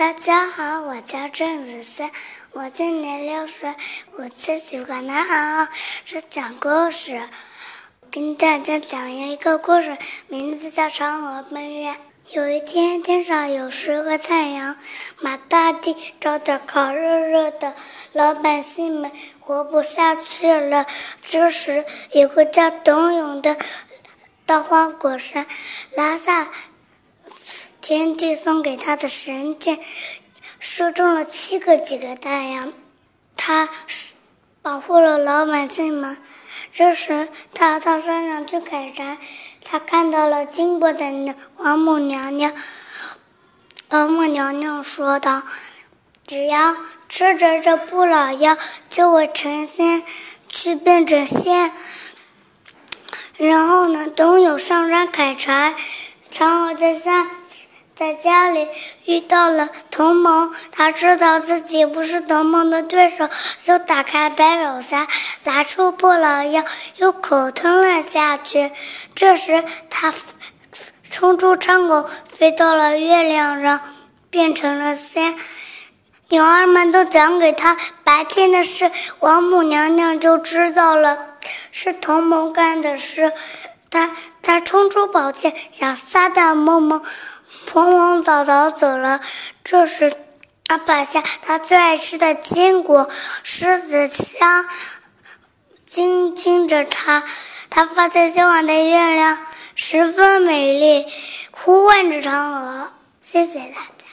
大家好，我叫郑子轩，我今年六岁。我最喜欢的好是讲故事。跟大家讲一个故事，名字叫《嫦娥奔月》。有一天，天上有十个太阳，把大地照得烤热热的，老百姓们活不下去了。这时，有个叫董永的到花果山，拿下。天帝送给他的神箭，射中了七个几个太阳，他保护了老百姓们。这时，他到山上去砍柴，他看到了金国的王母娘娘。王母娘娘说道：“只要吃着这不老药，就会成仙，去变成仙。”然后呢，董永上山砍柴，嫦娥在山。在家里遇到了童蒙，他知道自己不是童蒙的对手，就打开百宝箱，拿出不老药，又口吞了下去。这时，他冲出窗口，飞到了月亮上，变成了仙。女儿们都讲给他白天的事，王母娘娘就知道了是童蒙干的事。他他冲出宝剑，想杀掉萌萌。鹏鹏早早走了。这时，他摆下他最爱吃的坚果狮子香，惊惊着他。他发现今晚的月亮十分美丽，呼唤着嫦娥。谢谢大家。